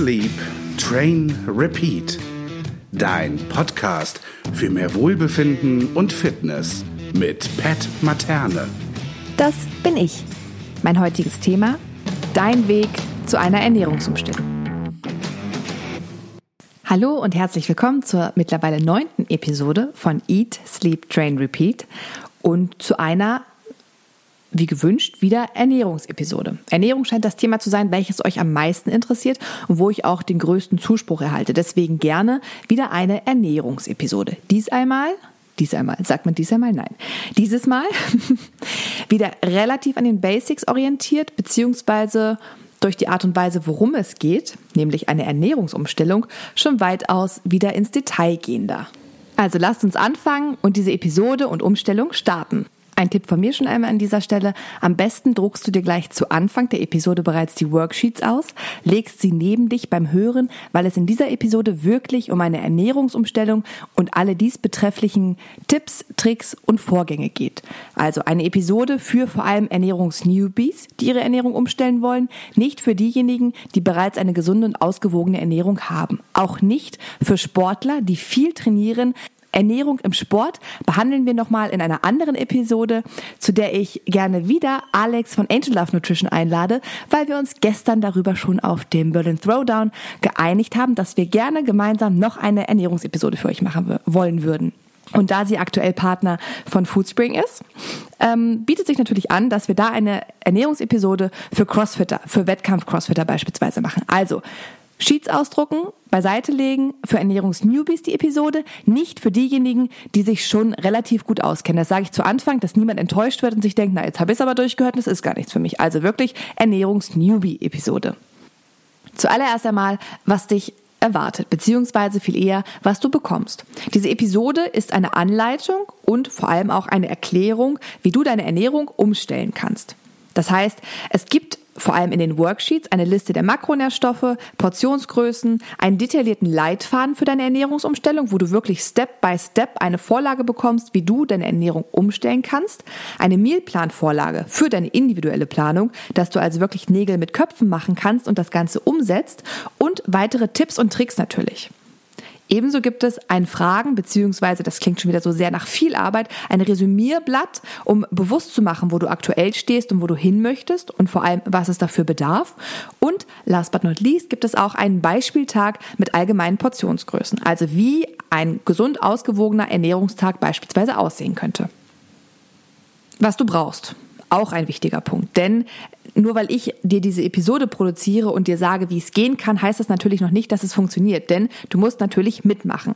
Sleep, Train, Repeat. Dein Podcast für mehr Wohlbefinden und Fitness mit Pat Materne. Das bin ich. Mein heutiges Thema: Dein Weg zu einer Ernährungsumstellung. Hallo und herzlich willkommen zur mittlerweile neunten Episode von Eat, Sleep, Train, Repeat und zu einer wie gewünscht, wieder Ernährungsepisode. Ernährung scheint das Thema zu sein, welches euch am meisten interessiert und wo ich auch den größten Zuspruch erhalte. Deswegen gerne wieder eine Ernährungsepisode. Dies einmal, dies einmal, sagt man dies einmal? Nein. Dieses Mal wieder relativ an den Basics orientiert, beziehungsweise durch die Art und Weise, worum es geht, nämlich eine Ernährungsumstellung, schon weitaus wieder ins Detail gehender. Also lasst uns anfangen und diese Episode und Umstellung starten. Ein Tipp von mir schon einmal an dieser Stelle. Am besten druckst du dir gleich zu Anfang der Episode bereits die Worksheets aus, legst sie neben dich beim Hören, weil es in dieser Episode wirklich um eine Ernährungsumstellung und alle dies betrefflichen Tipps, Tricks und Vorgänge geht. Also eine Episode für vor allem Ernährungsnewbies, die ihre Ernährung umstellen wollen, nicht für diejenigen, die bereits eine gesunde und ausgewogene Ernährung haben. Auch nicht für Sportler, die viel trainieren, Ernährung im Sport behandeln wir nochmal in einer anderen Episode, zu der ich gerne wieder Alex von Angel Love Nutrition einlade, weil wir uns gestern darüber schon auf dem Berlin Throwdown geeinigt haben, dass wir gerne gemeinsam noch eine Ernährungsepisode für euch machen wollen würden. Und da sie aktuell Partner von Foodspring ist, ähm, bietet sich natürlich an, dass wir da eine Ernährungsepisode für Crossfitter, für Wettkampf-Crossfitter beispielsweise machen. Also Sheets ausdrucken, beiseite legen, für Ernährungsnewbies die Episode, nicht für diejenigen, die sich schon relativ gut auskennen. Das sage ich zu Anfang, dass niemand enttäuscht wird und sich denkt, na jetzt habe ich es aber durchgehört das ist gar nichts für mich. Also wirklich Ernährungsnewbie-Episode. Zuallererst einmal, was dich erwartet, beziehungsweise viel eher, was du bekommst. Diese Episode ist eine Anleitung und vor allem auch eine Erklärung, wie du deine Ernährung umstellen kannst. Das heißt, es gibt vor allem in den Worksheets eine Liste der Makronährstoffe, Portionsgrößen, einen detaillierten Leitfaden für deine Ernährungsumstellung, wo du wirklich Step by Step eine Vorlage bekommst, wie du deine Ernährung umstellen kannst, eine Mealplan-Vorlage für deine individuelle Planung, dass du also wirklich Nägel mit Köpfen machen kannst und das Ganze umsetzt und weitere Tipps und Tricks natürlich. Ebenso gibt es ein Fragen, beziehungsweise, das klingt schon wieder so sehr nach viel Arbeit, ein Resümierblatt, um bewusst zu machen, wo du aktuell stehst und wo du hin möchtest und vor allem, was es dafür bedarf. Und last but not least gibt es auch einen Beispieltag mit allgemeinen Portionsgrößen, also wie ein gesund ausgewogener Ernährungstag beispielsweise aussehen könnte. Was du brauchst auch ein wichtiger Punkt. Denn nur weil ich dir diese Episode produziere und dir sage, wie es gehen kann, heißt das natürlich noch nicht, dass es funktioniert. Denn du musst natürlich mitmachen.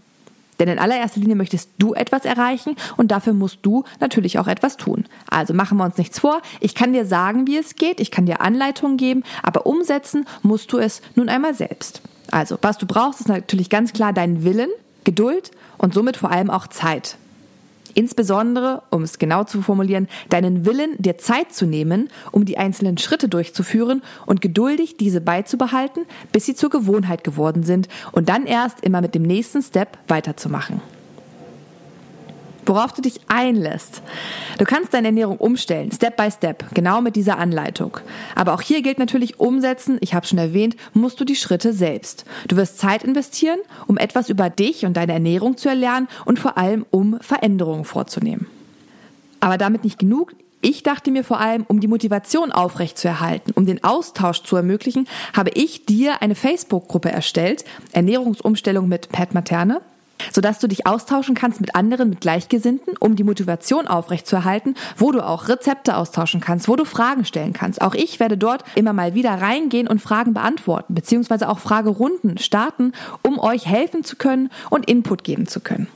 Denn in allererster Linie möchtest du etwas erreichen und dafür musst du natürlich auch etwas tun. Also machen wir uns nichts vor. Ich kann dir sagen, wie es geht, ich kann dir Anleitungen geben, aber umsetzen musst du es nun einmal selbst. Also, was du brauchst, ist natürlich ganz klar dein Willen, Geduld und somit vor allem auch Zeit. Insbesondere, um es genau zu formulieren, deinen Willen, dir Zeit zu nehmen, um die einzelnen Schritte durchzuführen und geduldig diese beizubehalten, bis sie zur Gewohnheit geworden sind und dann erst immer mit dem nächsten Step weiterzumachen worauf du dich einlässt. Du kannst deine Ernährung umstellen, Step by Step, genau mit dieser Anleitung. Aber auch hier gilt natürlich umsetzen, ich habe schon erwähnt, musst du die Schritte selbst. Du wirst Zeit investieren, um etwas über dich und deine Ernährung zu erlernen und vor allem um Veränderungen vorzunehmen. Aber damit nicht genug. Ich dachte mir vor allem, um die Motivation aufrechtzuerhalten, um den Austausch zu ermöglichen, habe ich dir eine Facebook-Gruppe erstellt, Ernährungsumstellung mit Pat Materne sodass du dich austauschen kannst mit anderen, mit Gleichgesinnten, um die Motivation aufrechtzuerhalten, wo du auch Rezepte austauschen kannst, wo du Fragen stellen kannst. Auch ich werde dort immer mal wieder reingehen und Fragen beantworten, beziehungsweise auch Fragerunden starten, um euch helfen zu können und Input geben zu können.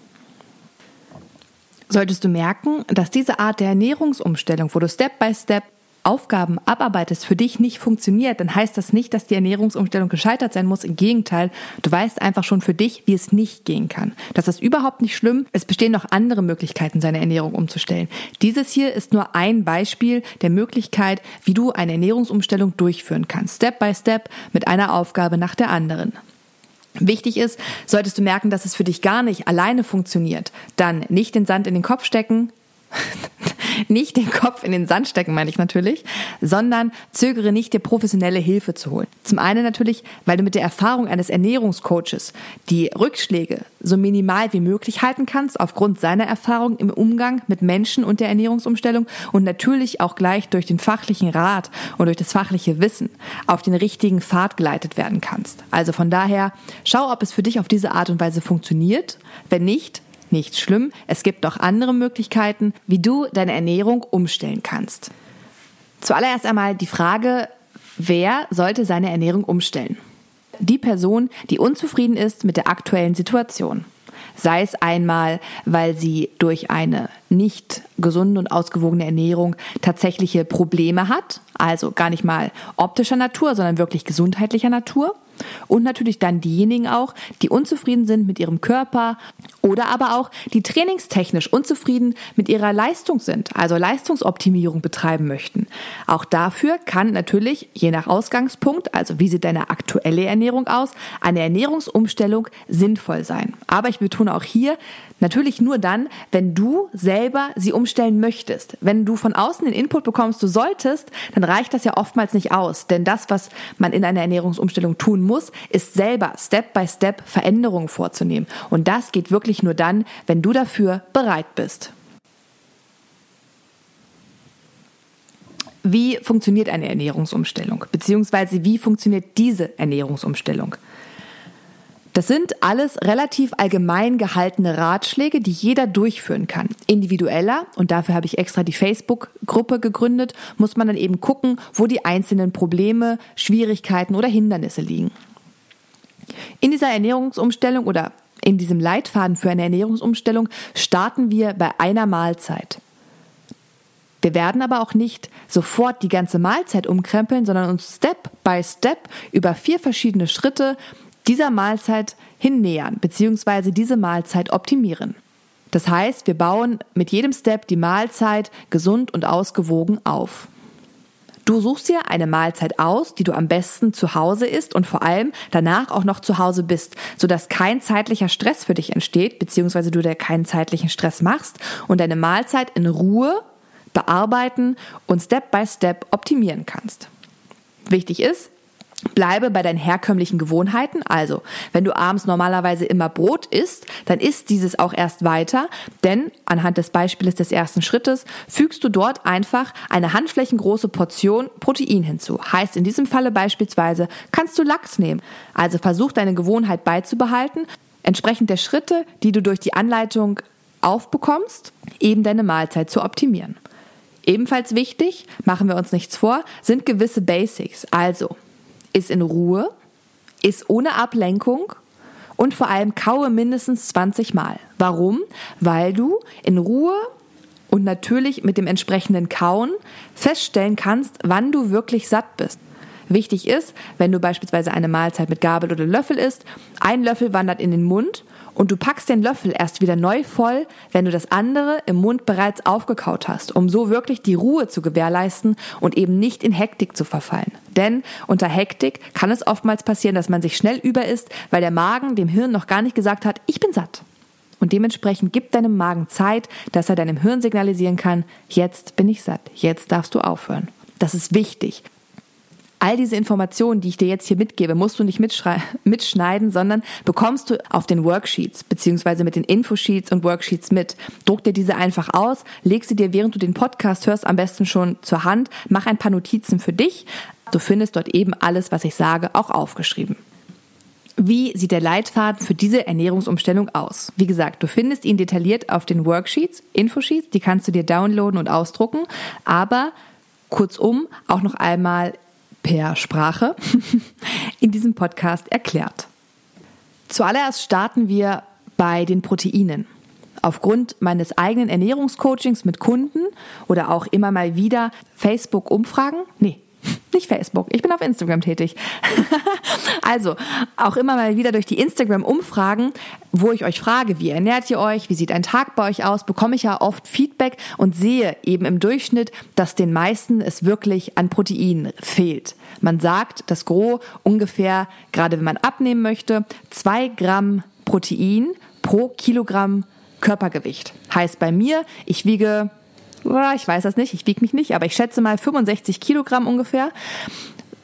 Solltest du merken, dass diese Art der Ernährungsumstellung, wo du Step by Step Aufgaben abarbeitest, für dich nicht funktioniert, dann heißt das nicht, dass die Ernährungsumstellung gescheitert sein muss. Im Gegenteil, du weißt einfach schon für dich, wie es nicht gehen kann. Das ist überhaupt nicht schlimm. Es bestehen noch andere Möglichkeiten, seine Ernährung umzustellen. Dieses hier ist nur ein Beispiel der Möglichkeit, wie du eine Ernährungsumstellung durchführen kannst. Step by Step mit einer Aufgabe nach der anderen. Wichtig ist, solltest du merken, dass es für dich gar nicht alleine funktioniert, dann nicht den Sand in den Kopf stecken, nicht den Kopf in den Sand stecken, meine ich natürlich, sondern zögere nicht, dir professionelle Hilfe zu holen. Zum einen natürlich, weil du mit der Erfahrung eines Ernährungscoaches die Rückschläge so minimal wie möglich halten kannst, aufgrund seiner Erfahrung im Umgang mit Menschen und der Ernährungsumstellung und natürlich auch gleich durch den fachlichen Rat und durch das fachliche Wissen auf den richtigen Pfad geleitet werden kannst. Also von daher, schau, ob es für dich auf diese Art und Weise funktioniert. Wenn nicht, nicht schlimm. Es gibt auch andere Möglichkeiten, wie du deine Ernährung umstellen kannst. Zuallererst einmal die Frage, wer sollte seine Ernährung umstellen? Die Person, die unzufrieden ist mit der aktuellen Situation. Sei es einmal, weil sie durch eine nicht gesunde und ausgewogene Ernährung tatsächliche Probleme hat, also gar nicht mal optischer Natur, sondern wirklich gesundheitlicher Natur und natürlich dann diejenigen auch, die unzufrieden sind mit ihrem Körper oder aber auch die trainingstechnisch unzufrieden mit ihrer Leistung sind, also Leistungsoptimierung betreiben möchten. Auch dafür kann natürlich, je nach Ausgangspunkt, also wie sieht deine aktuelle Ernährung aus, eine Ernährungsumstellung sinnvoll sein. Aber ich betone auch hier, Natürlich nur dann, wenn du selber sie umstellen möchtest. Wenn du von außen den Input bekommst, du solltest, dann reicht das ja oftmals nicht aus. Denn das, was man in einer Ernährungsumstellung tun muss, ist selber Step by Step Veränderungen vorzunehmen. Und das geht wirklich nur dann, wenn du dafür bereit bist. Wie funktioniert eine Ernährungsumstellung? Beziehungsweise wie funktioniert diese Ernährungsumstellung? Das sind alles relativ allgemein gehaltene Ratschläge, die jeder durchführen kann. Individueller, und dafür habe ich extra die Facebook-Gruppe gegründet, muss man dann eben gucken, wo die einzelnen Probleme, Schwierigkeiten oder Hindernisse liegen. In dieser Ernährungsumstellung oder in diesem Leitfaden für eine Ernährungsumstellung starten wir bei einer Mahlzeit. Wir werden aber auch nicht sofort die ganze Mahlzeit umkrempeln, sondern uns Step by Step über vier verschiedene Schritte dieser Mahlzeit hinnähern bzw. diese Mahlzeit optimieren. Das heißt, wir bauen mit jedem Step die Mahlzeit gesund und ausgewogen auf. Du suchst dir eine Mahlzeit aus, die du am besten zu Hause isst und vor allem danach auch noch zu Hause bist, sodass kein zeitlicher Stress für dich entsteht, beziehungsweise du dir keinen zeitlichen Stress machst und deine Mahlzeit in Ruhe bearbeiten und Step by Step optimieren kannst. Wichtig ist, Bleibe bei deinen herkömmlichen Gewohnheiten. Also, wenn du abends normalerweise immer Brot isst, dann isst dieses auch erst weiter, denn anhand des Beispiels des ersten Schrittes fügst du dort einfach eine handflächengroße Portion Protein hinzu. Heißt in diesem Falle beispielsweise, kannst du Lachs nehmen. Also versuch deine Gewohnheit beizubehalten, entsprechend der Schritte, die du durch die Anleitung aufbekommst, eben deine Mahlzeit zu optimieren. Ebenfalls wichtig, machen wir uns nichts vor, sind gewisse Basics. Also, ist in Ruhe, ist ohne Ablenkung und vor allem kaue mindestens 20 Mal. Warum? Weil du in Ruhe und natürlich mit dem entsprechenden Kauen feststellen kannst, wann du wirklich satt bist. Wichtig ist, wenn du beispielsweise eine Mahlzeit mit Gabel oder Löffel isst, ein Löffel wandert in den Mund und du packst den Löffel erst wieder neu voll, wenn du das andere im Mund bereits aufgekaut hast, um so wirklich die Ruhe zu gewährleisten und eben nicht in Hektik zu verfallen. Denn unter Hektik kann es oftmals passieren, dass man sich schnell über isst, weil der Magen dem Hirn noch gar nicht gesagt hat, ich bin satt. Und dementsprechend gib deinem Magen Zeit, dass er deinem Hirn signalisieren kann, jetzt bin ich satt, jetzt darfst du aufhören. Das ist wichtig. All diese Informationen, die ich dir jetzt hier mitgebe, musst du nicht mitschneiden, sondern bekommst du auf den Worksheets beziehungsweise mit den Infosheets und Worksheets mit. Druck dir diese einfach aus, leg sie dir, während du den Podcast hörst, am besten schon zur Hand, mach ein paar Notizen für dich. Du findest dort eben alles, was ich sage, auch aufgeschrieben. Wie sieht der Leitfaden für diese Ernährungsumstellung aus? Wie gesagt, du findest ihn detailliert auf den Worksheets, Infosheets, die kannst du dir downloaden und ausdrucken, aber kurzum auch noch einmal per Sprache in diesem Podcast erklärt. Zuallererst starten wir bei den Proteinen. Aufgrund meines eigenen Ernährungscoachings mit Kunden oder auch immer mal wieder Facebook-Umfragen, nee, nicht Facebook, ich bin auf Instagram tätig. also, auch immer mal wieder durch die Instagram-Umfragen, wo ich euch frage, wie ernährt ihr euch, wie sieht ein Tag bei euch aus, bekomme ich ja oft Feedback und sehe eben im Durchschnitt, dass den meisten es wirklich an Protein fehlt. Man sagt, das Gros ungefähr, gerade wenn man abnehmen möchte, zwei Gramm Protein pro Kilogramm Körpergewicht. Heißt bei mir, ich wiege ich weiß das nicht, ich wiege mich nicht, aber ich schätze mal 65 Kilogramm ungefähr.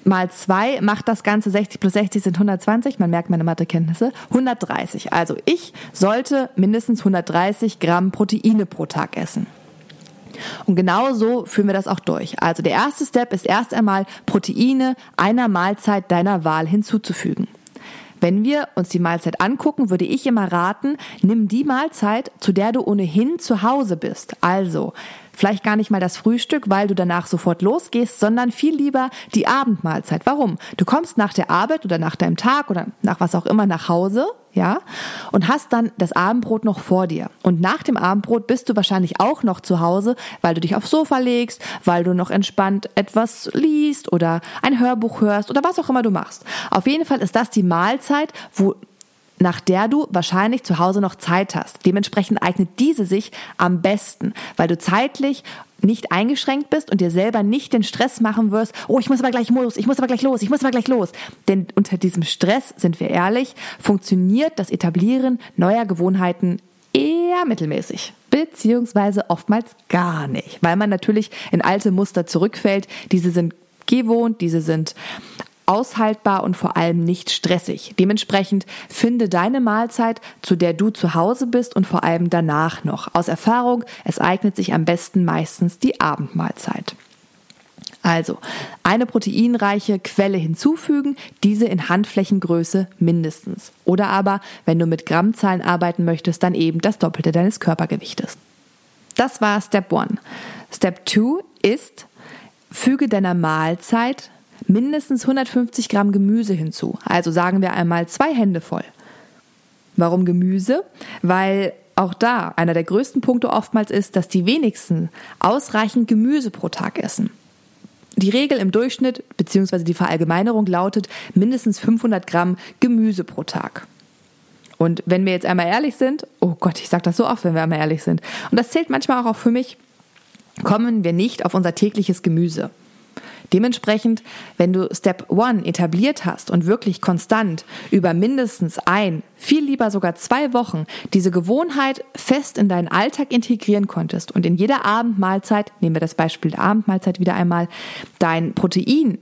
Mal zwei macht das Ganze 60 plus 60 sind 120. Man merkt meine Mathekenntnisse. 130. Also ich sollte mindestens 130 Gramm Proteine pro Tag essen. Und genau so führen wir das auch durch. Also der erste Step ist erst einmal Proteine einer Mahlzeit deiner Wahl hinzuzufügen. Wenn wir uns die Mahlzeit angucken, würde ich immer raten, nimm die Mahlzeit, zu der du ohnehin zu Hause bist. Also vielleicht gar nicht mal das Frühstück, weil du danach sofort losgehst, sondern viel lieber die Abendmahlzeit. Warum? Du kommst nach der Arbeit oder nach deinem Tag oder nach was auch immer nach Hause ja, und hast dann das Abendbrot noch vor dir. Und nach dem Abendbrot bist du wahrscheinlich auch noch zu Hause, weil du dich aufs Sofa legst, weil du noch entspannt etwas liest oder ein Hörbuch hörst oder was auch immer du machst. Auf jeden Fall ist das die Mahlzeit, wo nach der du wahrscheinlich zu Hause noch Zeit hast. Dementsprechend eignet diese sich am besten, weil du zeitlich nicht eingeschränkt bist und dir selber nicht den Stress machen wirst, oh, ich muss aber gleich los, ich muss aber gleich los, ich muss aber gleich los. Denn unter diesem Stress, sind wir ehrlich, funktioniert das Etablieren neuer Gewohnheiten eher mittelmäßig, beziehungsweise oftmals gar nicht, weil man natürlich in alte Muster zurückfällt. Diese sind gewohnt, diese sind aushaltbar und vor allem nicht stressig. Dementsprechend finde deine Mahlzeit, zu der du zu Hause bist und vor allem danach noch. Aus Erfahrung, es eignet sich am besten meistens die Abendmahlzeit. Also eine proteinreiche Quelle hinzufügen, diese in Handflächengröße mindestens. Oder aber, wenn du mit Grammzahlen arbeiten möchtest, dann eben das Doppelte deines Körpergewichtes. Das war Step 1. Step 2 ist, füge deiner Mahlzeit mindestens 150 Gramm Gemüse hinzu. Also sagen wir einmal zwei Hände voll. Warum Gemüse? Weil auch da einer der größten Punkte oftmals ist, dass die wenigsten ausreichend Gemüse pro Tag essen. Die Regel im Durchschnitt bzw. die Verallgemeinerung lautet mindestens 500 Gramm Gemüse pro Tag. Und wenn wir jetzt einmal ehrlich sind, oh Gott, ich sage das so oft, wenn wir einmal ehrlich sind, und das zählt manchmal auch für mich, kommen wir nicht auf unser tägliches Gemüse. Dementsprechend, wenn du Step One etabliert hast und wirklich konstant über mindestens ein, viel lieber sogar zwei Wochen diese Gewohnheit fest in deinen Alltag integrieren konntest und in jeder Abendmahlzeit, nehmen wir das Beispiel der Abendmahlzeit wieder einmal, dein Protein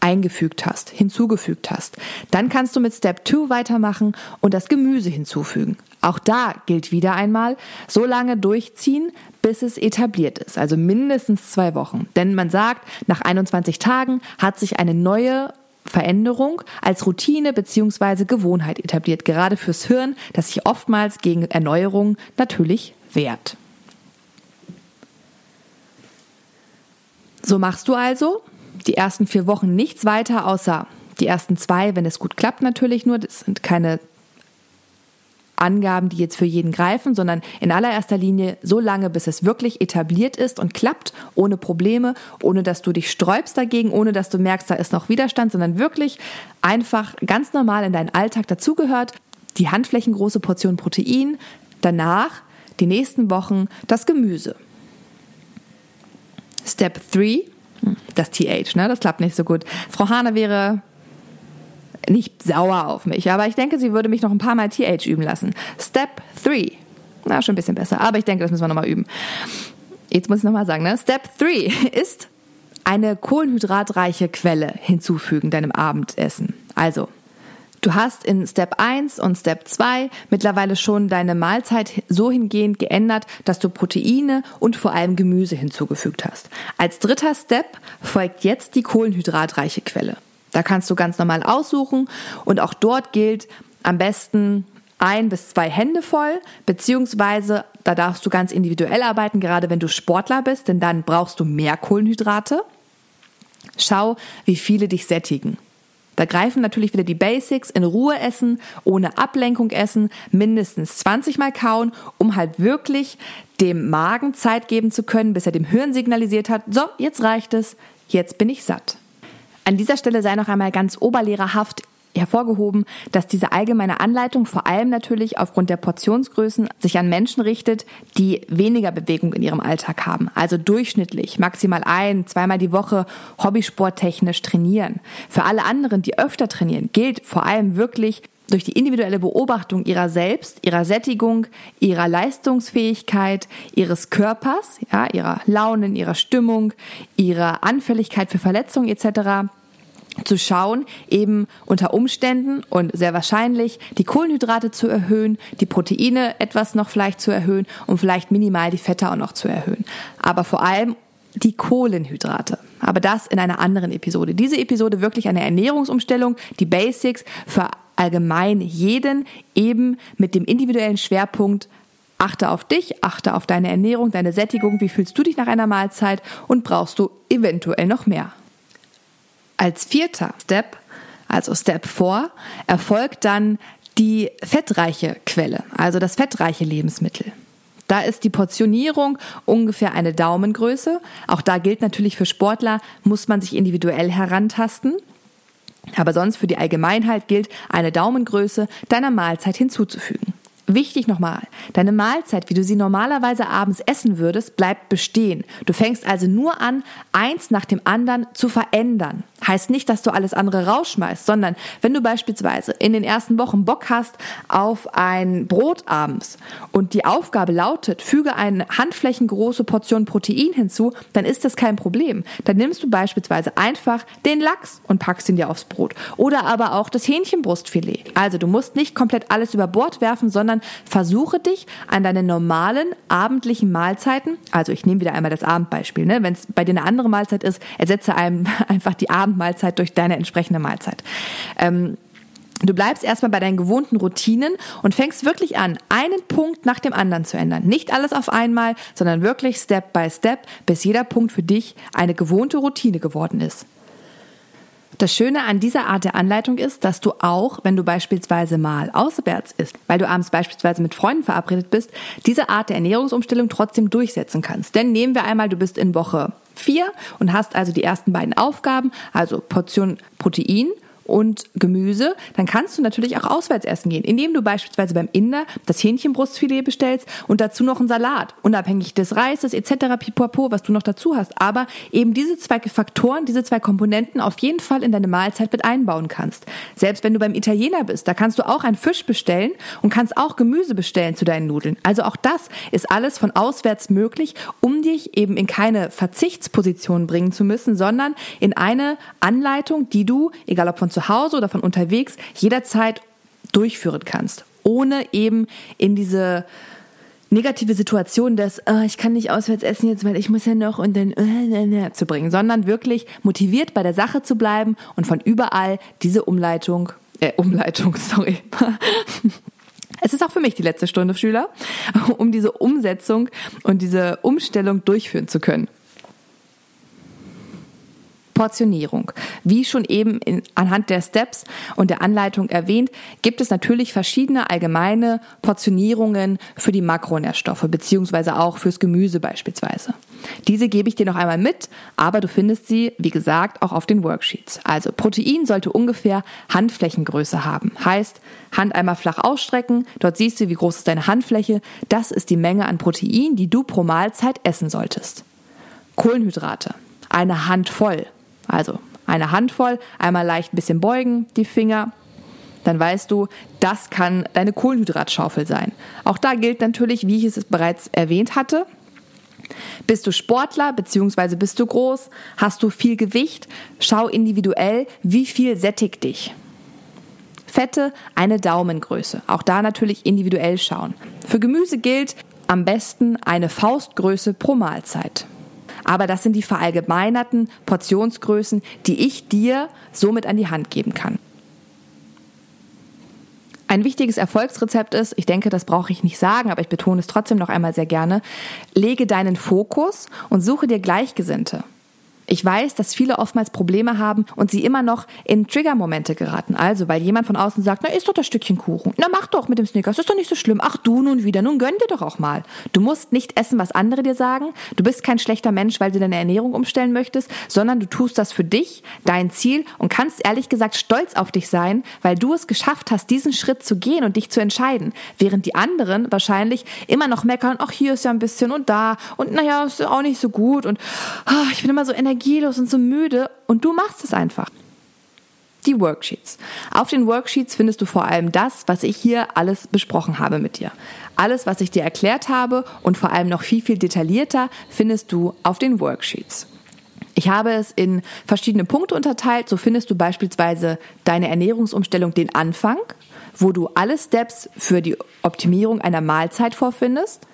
eingefügt hast, hinzugefügt hast. Dann kannst du mit Step 2 weitermachen und das Gemüse hinzufügen. Auch da gilt wieder einmal, so lange durchziehen, bis es etabliert ist, also mindestens zwei Wochen. Denn man sagt, nach 21 Tagen hat sich eine neue Veränderung als Routine bzw. Gewohnheit etabliert, gerade fürs Hirn, das sich oftmals gegen Erneuerung natürlich wehrt. So machst du also die ersten vier Wochen nichts weiter, außer die ersten zwei, wenn es gut klappt natürlich nur. Das sind keine Angaben, die jetzt für jeden greifen, sondern in allererster Linie so lange, bis es wirklich etabliert ist und klappt, ohne Probleme, ohne dass du dich sträubst dagegen, ohne dass du merkst, da ist noch Widerstand, sondern wirklich einfach ganz normal in deinen Alltag dazugehört. Die handflächengroße Portion Protein, danach die nächsten Wochen das Gemüse. Step 3, hm, das TH, ne? Das klappt nicht so gut. Frau Hane wäre nicht sauer auf mich, aber ich denke, sie würde mich noch ein paar Mal TH üben lassen. Step 3. Na, schon ein bisschen besser, aber ich denke, das müssen wir nochmal üben. Jetzt muss ich nochmal sagen, ne? Step 3 ist eine kohlenhydratreiche Quelle hinzufügen deinem Abendessen. Also, Du hast in Step 1 und Step 2 mittlerweile schon deine Mahlzeit so hingehend geändert, dass du Proteine und vor allem Gemüse hinzugefügt hast. Als dritter Step folgt jetzt die kohlenhydratreiche Quelle. Da kannst du ganz normal aussuchen und auch dort gilt am besten ein bis zwei Hände voll, beziehungsweise da darfst du ganz individuell arbeiten, gerade wenn du Sportler bist, denn dann brauchst du mehr Kohlenhydrate. Schau, wie viele dich sättigen. Da greifen natürlich wieder die Basics, in Ruhe essen, ohne Ablenkung essen, mindestens 20 Mal kauen, um halt wirklich dem Magen Zeit geben zu können, bis er dem Hirn signalisiert hat, so, jetzt reicht es, jetzt bin ich satt. An dieser Stelle sei noch einmal ganz oberlehrerhaft hervorgehoben, dass diese allgemeine Anleitung vor allem natürlich aufgrund der Portionsgrößen sich an Menschen richtet, die weniger Bewegung in ihrem Alltag haben, also durchschnittlich maximal ein, zweimal die Woche hobbysporttechnisch trainieren. Für alle anderen, die öfter trainieren, gilt vor allem wirklich durch die individuelle Beobachtung ihrer selbst, ihrer Sättigung, ihrer Leistungsfähigkeit, ihres Körpers, ja, ihrer Launen, ihrer Stimmung, ihrer Anfälligkeit für Verletzungen etc zu schauen, eben unter Umständen und sehr wahrscheinlich die Kohlenhydrate zu erhöhen, die Proteine etwas noch vielleicht zu erhöhen und vielleicht minimal die Fette auch noch zu erhöhen. Aber vor allem die Kohlenhydrate. Aber das in einer anderen Episode. Diese Episode wirklich eine Ernährungsumstellung, die Basics für allgemein jeden eben mit dem individuellen Schwerpunkt Achte auf dich, achte auf deine Ernährung, deine Sättigung, wie fühlst du dich nach einer Mahlzeit und brauchst du eventuell noch mehr. Als vierter Step, also Step 4, erfolgt dann die fettreiche Quelle, also das fettreiche Lebensmittel. Da ist die Portionierung ungefähr eine Daumengröße. Auch da gilt natürlich für Sportler, muss man sich individuell herantasten. Aber sonst für die Allgemeinheit gilt, eine Daumengröße deiner Mahlzeit hinzuzufügen. Wichtig nochmal, deine Mahlzeit, wie du sie normalerweise abends essen würdest, bleibt bestehen. Du fängst also nur an, eins nach dem anderen zu verändern. Heißt nicht, dass du alles andere rausschmeißt, sondern wenn du beispielsweise in den ersten Wochen Bock hast auf ein Brot abends und die Aufgabe lautet, füge eine handflächengroße Portion Protein hinzu, dann ist das kein Problem. Dann nimmst du beispielsweise einfach den Lachs und packst ihn dir aufs Brot. Oder aber auch das Hähnchenbrustfilet. Also du musst nicht komplett alles über Bord werfen, sondern sondern versuche dich an deine normalen abendlichen Mahlzeiten, also ich nehme wieder einmal das Abendbeispiel, ne? wenn es bei dir eine andere Mahlzeit ist, ersetze einem einfach die Abendmahlzeit durch deine entsprechende Mahlzeit. Ähm, Du bleibst erstmal bei deinen gewohnten Routinen und fängst wirklich an, einen Punkt nach dem anderen zu ändern. Nicht alles auf einmal, sondern wirklich Step by Step, bis jeder Punkt für dich eine gewohnte Routine geworden ist. Das Schöne an dieser Art der Anleitung ist, dass du auch, wenn du beispielsweise mal auswärts isst, weil du abends beispielsweise mit Freunden verabredet bist, diese Art der Ernährungsumstellung trotzdem durchsetzen kannst. Denn nehmen wir einmal, du bist in Woche 4 und hast also die ersten beiden Aufgaben, also Portion Protein und Gemüse, dann kannst du natürlich auch auswärts essen gehen, indem du beispielsweise beim Inder das Hähnchenbrustfilet bestellst und dazu noch einen Salat, unabhängig des Reises etc. pipapo, was du noch dazu hast. Aber eben diese zwei Faktoren, diese zwei Komponenten auf jeden Fall in deine Mahlzeit mit einbauen kannst. Selbst wenn du beim Italiener bist, da kannst du auch einen Fisch bestellen und kannst auch Gemüse bestellen zu deinen Nudeln. Also auch das ist alles von auswärts möglich, um dich eben in keine Verzichtsposition bringen zu müssen, sondern in eine Anleitung, die du, egal ob von zu Hause oder von unterwegs jederzeit durchführen kannst, ohne eben in diese negative Situation des, oh, ich kann nicht auswärts essen jetzt, weil ich muss ja noch und dann äh, zu bringen, sondern wirklich motiviert bei der Sache zu bleiben und von überall diese Umleitung, äh, Umleitung, sorry. Es ist auch für mich die letzte Stunde, Schüler, um diese Umsetzung und diese Umstellung durchführen zu können. Portionierung. Wie schon eben in, anhand der Steps und der Anleitung erwähnt, gibt es natürlich verschiedene allgemeine Portionierungen für die Makronährstoffe, beziehungsweise auch fürs Gemüse beispielsweise. Diese gebe ich dir noch einmal mit, aber du findest sie, wie gesagt, auch auf den Worksheets. Also Protein sollte ungefähr Handflächengröße haben. Heißt, Hand einmal flach ausstrecken, dort siehst du, wie groß ist deine Handfläche. Das ist die Menge an Protein, die du pro Mahlzeit essen solltest. Kohlenhydrate. Eine Handvoll. Also eine Handvoll, einmal leicht ein bisschen beugen, die Finger. Dann weißt du, das kann deine Kohlenhydratschaufel sein. Auch da gilt natürlich, wie ich es bereits erwähnt hatte, bist du Sportler bzw. bist du groß? Hast du viel Gewicht? Schau individuell, wie viel sättigt dich. Fette eine Daumengröße. Auch da natürlich individuell schauen. Für Gemüse gilt am besten eine Faustgröße pro Mahlzeit. Aber das sind die verallgemeinerten Portionsgrößen, die ich dir somit an die Hand geben kann. Ein wichtiges Erfolgsrezept ist, ich denke, das brauche ich nicht sagen, aber ich betone es trotzdem noch einmal sehr gerne, lege deinen Fokus und suche dir Gleichgesinnte. Ich weiß, dass viele oftmals Probleme haben und sie immer noch in Triggermomente geraten. Also, weil jemand von außen sagt, na, isst doch das Stückchen Kuchen. Na, mach doch mit dem Snickers, ist doch nicht so schlimm. Ach, du nun wieder, nun gönn dir doch auch mal. Du musst nicht essen, was andere dir sagen. Du bist kein schlechter Mensch, weil du deine Ernährung umstellen möchtest, sondern du tust das für dich, dein Ziel und kannst ehrlich gesagt stolz auf dich sein, weil du es geschafft hast, diesen Schritt zu gehen und dich zu entscheiden. Während die anderen wahrscheinlich immer noch meckern, ach, hier ist ja ein bisschen und da und naja, ist auch nicht so gut und oh, ich bin immer so energisch energielos und so müde und du machst es einfach. die Worksheets. Auf den Worksheets findest du vor allem das, was ich hier alles besprochen habe mit dir. Alles, was ich dir erklärt habe und vor allem noch viel, viel detaillierter findest du auf den Worksheets. Ich habe es in verschiedene Punkte unterteilt. So findest du beispielsweise deine Ernährungsumstellung den Anfang, wo du alle Steps für die Optimierung einer Mahlzeit vorfindest.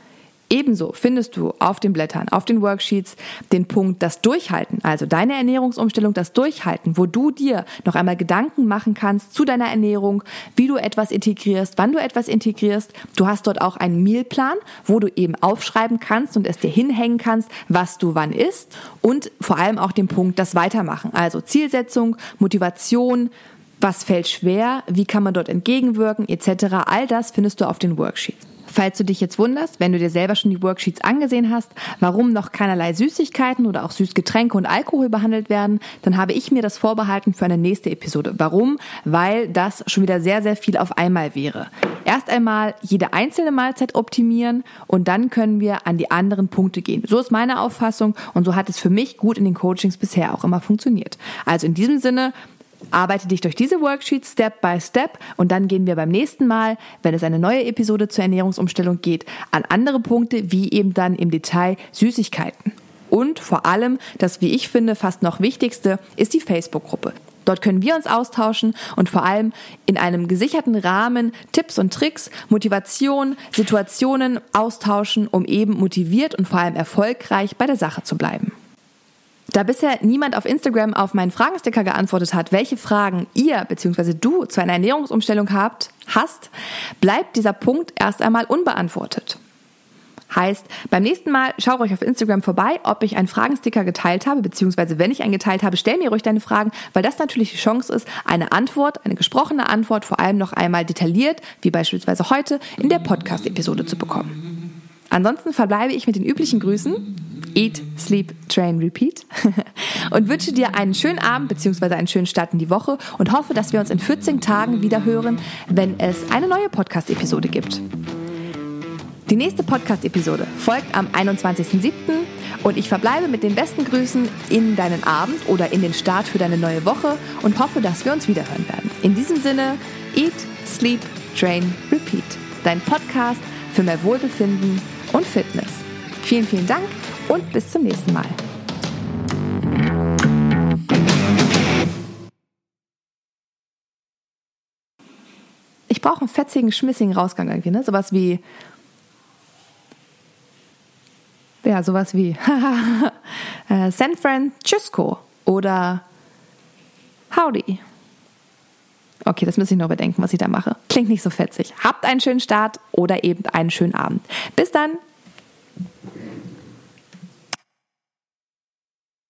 Ebenso findest du auf den Blättern, auf den Worksheets den Punkt das Durchhalten, also deine Ernährungsumstellung, das Durchhalten, wo du dir noch einmal Gedanken machen kannst zu deiner Ernährung, wie du etwas integrierst, wann du etwas integrierst. Du hast dort auch einen Mealplan, wo du eben aufschreiben kannst und es dir hinhängen kannst, was du wann isst und vor allem auch den Punkt das Weitermachen, also Zielsetzung, Motivation, was fällt schwer, wie kann man dort entgegenwirken, etc. All das findest du auf den Worksheets. Falls du dich jetzt wunderst, wenn du dir selber schon die Worksheets angesehen hast, warum noch keinerlei Süßigkeiten oder auch Süßgetränke und Alkohol behandelt werden, dann habe ich mir das vorbehalten für eine nächste Episode. Warum? Weil das schon wieder sehr, sehr viel auf einmal wäre. Erst einmal jede einzelne Mahlzeit optimieren und dann können wir an die anderen Punkte gehen. So ist meine Auffassung und so hat es für mich gut in den Coachings bisher auch immer funktioniert. Also in diesem Sinne, Arbeite dich durch diese Worksheets Step by Step und dann gehen wir beim nächsten Mal, wenn es eine neue Episode zur Ernährungsumstellung geht, an andere Punkte, wie eben dann im Detail Süßigkeiten. Und vor allem, das wie ich finde fast noch wichtigste, ist die Facebook-Gruppe. Dort können wir uns austauschen und vor allem in einem gesicherten Rahmen Tipps und Tricks, Motivation, Situationen austauschen, um eben motiviert und vor allem erfolgreich bei der Sache zu bleiben. Da bisher niemand auf Instagram auf meinen Fragensticker geantwortet hat, welche Fragen ihr bzw. du zu einer Ernährungsumstellung habt, hast, bleibt dieser Punkt erst einmal unbeantwortet. Heißt, beim nächsten Mal schaut euch auf Instagram vorbei, ob ich einen Fragensticker geteilt habe, beziehungsweise wenn ich einen geteilt habe, stell mir ruhig deine Fragen, weil das natürlich die Chance ist, eine Antwort, eine gesprochene Antwort, vor allem noch einmal detailliert, wie beispielsweise heute, in der Podcast-Episode zu bekommen. Ansonsten verbleibe ich mit den üblichen Grüßen. Eat, Sleep, Train, Repeat. und wünsche dir einen schönen Abend bzw. einen schönen Start in die Woche und hoffe, dass wir uns in 14 Tagen wieder hören, wenn es eine neue Podcast-Episode gibt. Die nächste Podcast-Episode folgt am 21.07. und ich verbleibe mit den besten Grüßen in deinen Abend oder in den Start für deine neue Woche und hoffe, dass wir uns wiederhören werden. In diesem Sinne, Eat, Sleep, Train, Repeat. Dein Podcast für mehr Wohlbefinden und Fitness. Vielen, vielen Dank und bis zum nächsten Mal. Ich brauche einen fetzigen, schmissigen Rausgang irgendwie, ne? Sowas wie. Ja, sowas wie äh, San Francisco oder Howdy. Okay, das muss ich noch bedenken, was ich da mache. Klingt nicht so fetzig. Habt einen schönen Start oder eben einen schönen Abend. Bis dann!